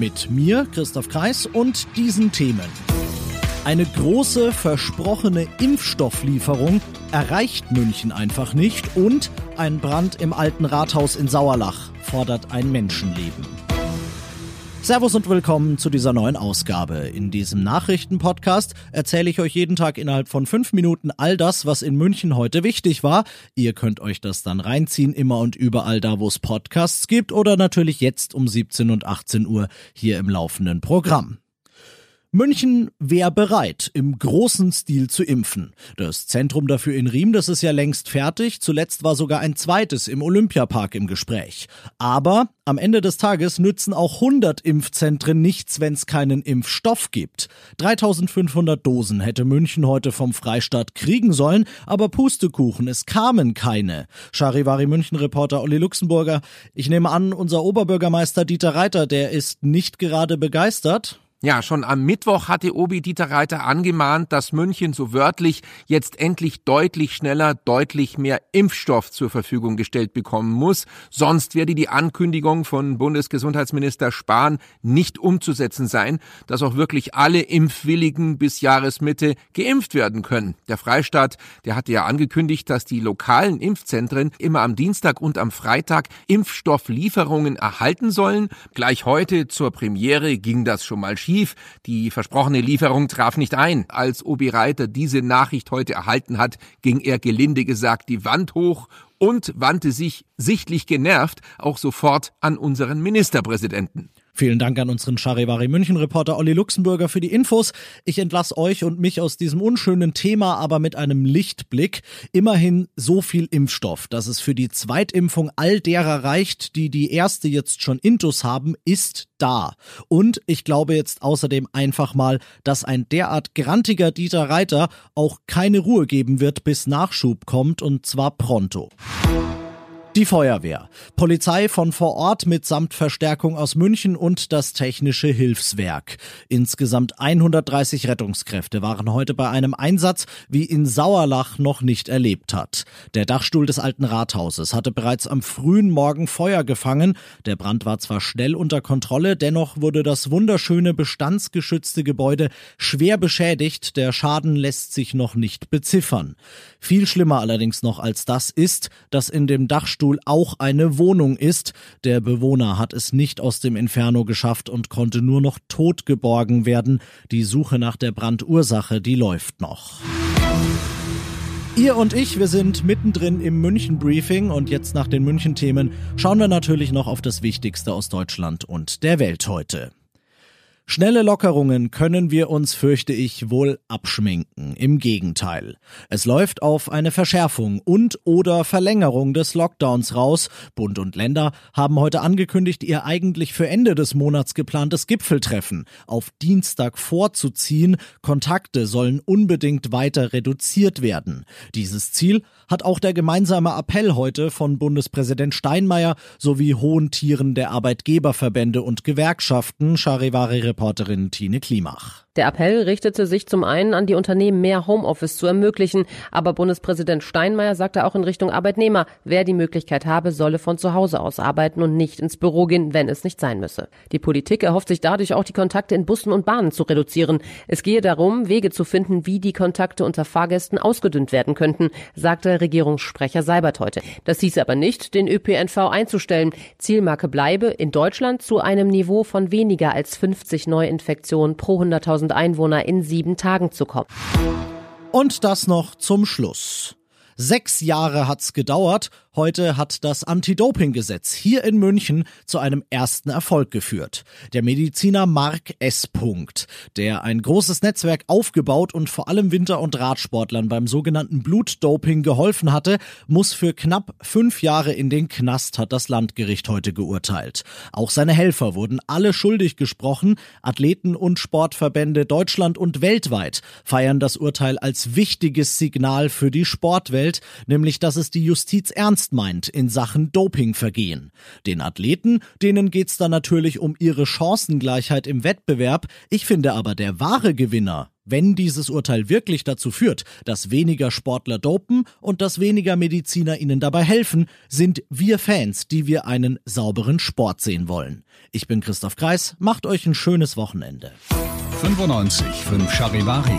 Mit mir, Christoph Kreis, und diesen Themen. Eine große versprochene Impfstofflieferung erreicht München einfach nicht und ein Brand im alten Rathaus in Sauerlach fordert ein Menschenleben. Servus und willkommen zu dieser neuen Ausgabe. In diesem Nachrichtenpodcast erzähle ich euch jeden Tag innerhalb von fünf Minuten all das, was in München heute wichtig war. Ihr könnt euch das dann reinziehen, immer und überall da, wo es Podcasts gibt oder natürlich jetzt um 17 und 18 Uhr hier im laufenden Programm. München wäre bereit, im großen Stil zu impfen. Das Zentrum dafür in Riem, das ist ja längst fertig. Zuletzt war sogar ein zweites im Olympiapark im Gespräch. Aber am Ende des Tages nützen auch 100 Impfzentren nichts, wenn es keinen Impfstoff gibt. 3500 Dosen hätte München heute vom Freistaat kriegen sollen, aber Pustekuchen, es kamen keine. Charivari München-Reporter Olli Luxemburger. Ich nehme an, unser Oberbürgermeister Dieter Reiter, der ist nicht gerade begeistert. Ja, schon am Mittwoch hatte Obi Dieter Reiter angemahnt, dass München so wörtlich jetzt endlich deutlich schneller, deutlich mehr Impfstoff zur Verfügung gestellt bekommen muss. Sonst werde die Ankündigung von Bundesgesundheitsminister Spahn nicht umzusetzen sein, dass auch wirklich alle Impfwilligen bis Jahresmitte geimpft werden können. Der Freistaat, der hatte ja angekündigt, dass die lokalen Impfzentren immer am Dienstag und am Freitag Impfstofflieferungen erhalten sollen. Gleich heute zur Premiere ging das schon mal schief schief. Die versprochene Lieferung traf nicht ein. Als Obi Reiter diese Nachricht heute erhalten hat, ging er gelinde gesagt die Wand hoch und wandte sich sichtlich genervt auch sofort an unseren Ministerpräsidenten. Vielen Dank an unseren Charivari München Reporter Olli Luxemburger für die Infos. Ich entlasse euch und mich aus diesem unschönen Thema, aber mit einem Lichtblick. Immerhin so viel Impfstoff, dass es für die Zweitimpfung all derer reicht, die die erste jetzt schon Intus haben, ist da. Und ich glaube jetzt außerdem einfach mal, dass ein derart grantiger Dieter Reiter auch keine Ruhe geben wird, bis Nachschub kommt und zwar pronto. Die Feuerwehr, Polizei von vor Ort mitsamt Verstärkung aus München und das Technische Hilfswerk. Insgesamt 130 Rettungskräfte waren heute bei einem Einsatz, wie in Sauerlach noch nicht erlebt hat. Der Dachstuhl des alten Rathauses hatte bereits am frühen Morgen Feuer gefangen. Der Brand war zwar schnell unter Kontrolle, dennoch wurde das wunderschöne bestandsgeschützte Gebäude schwer beschädigt. Der Schaden lässt sich noch nicht beziffern. Viel schlimmer allerdings noch als das ist, dass in dem Dachstuhl Fahrstuhl auch eine Wohnung ist. Der Bewohner hat es nicht aus dem Inferno geschafft und konnte nur noch tot geborgen werden. Die Suche nach der Brandursache, die läuft noch. Ihr und ich, wir sind mittendrin im München-Briefing und jetzt nach den München-Themen schauen wir natürlich noch auf das Wichtigste aus Deutschland und der Welt heute. Schnelle Lockerungen können wir uns, fürchte ich, wohl abschminken. Im Gegenteil. Es läuft auf eine Verschärfung und oder Verlängerung des Lockdowns raus. Bund und Länder haben heute angekündigt, ihr eigentlich für Ende des Monats geplantes Gipfeltreffen auf Dienstag vorzuziehen. Kontakte sollen unbedingt weiter reduziert werden. Dieses Ziel hat auch der gemeinsame Appell heute von Bundespräsident Steinmeier sowie hohen Tieren der Arbeitgeberverbände und Gewerkschaften Charivari Reporterin Tine Klimach. Der Appell richtete sich zum einen an die Unternehmen, mehr Homeoffice zu ermöglichen, aber Bundespräsident Steinmeier sagte auch in Richtung Arbeitnehmer, wer die Möglichkeit habe, solle von zu Hause aus arbeiten und nicht ins Büro gehen, wenn es nicht sein müsse. Die Politik erhofft sich dadurch auch die Kontakte in Bussen und Bahnen zu reduzieren. Es gehe darum, Wege zu finden, wie die Kontakte unter Fahrgästen ausgedünnt werden könnten, sagte Regierungssprecher Seibert heute. Das hieß aber nicht, den ÖPNV einzustellen. Zielmarke bleibe in Deutschland zu einem Niveau von weniger als 50 Neuinfektionen pro 100.000 10.000 Einwohner in sieben Tagen zu kommen. Und das noch zum Schluss. Sechs Jahre hat's gedauert Heute hat das Anti-Doping-Gesetz hier in München zu einem ersten Erfolg geführt. Der Mediziner Mark S. Punkt, der ein großes Netzwerk aufgebaut und vor allem Winter- und Radsportlern beim sogenannten Blutdoping geholfen hatte, muss für knapp fünf Jahre in den Knast, hat das Landgericht heute geurteilt. Auch seine Helfer wurden alle schuldig gesprochen. Athleten und Sportverbände Deutschland und weltweit feiern das Urteil als wichtiges Signal für die Sportwelt, nämlich dass es die Justiz ernst ernst meint in Sachen Dopingvergehen. Den Athleten, denen geht's dann natürlich um ihre Chancengleichheit im Wettbewerb. Ich finde aber der wahre Gewinner wenn dieses Urteil wirklich dazu führt, dass weniger Sportler dopen und dass weniger Mediziner ihnen dabei helfen, sind wir Fans, die wir einen sauberen Sport sehen wollen. Ich bin Christoph Kreis, macht euch ein schönes Wochenende. 95 5 Charivari,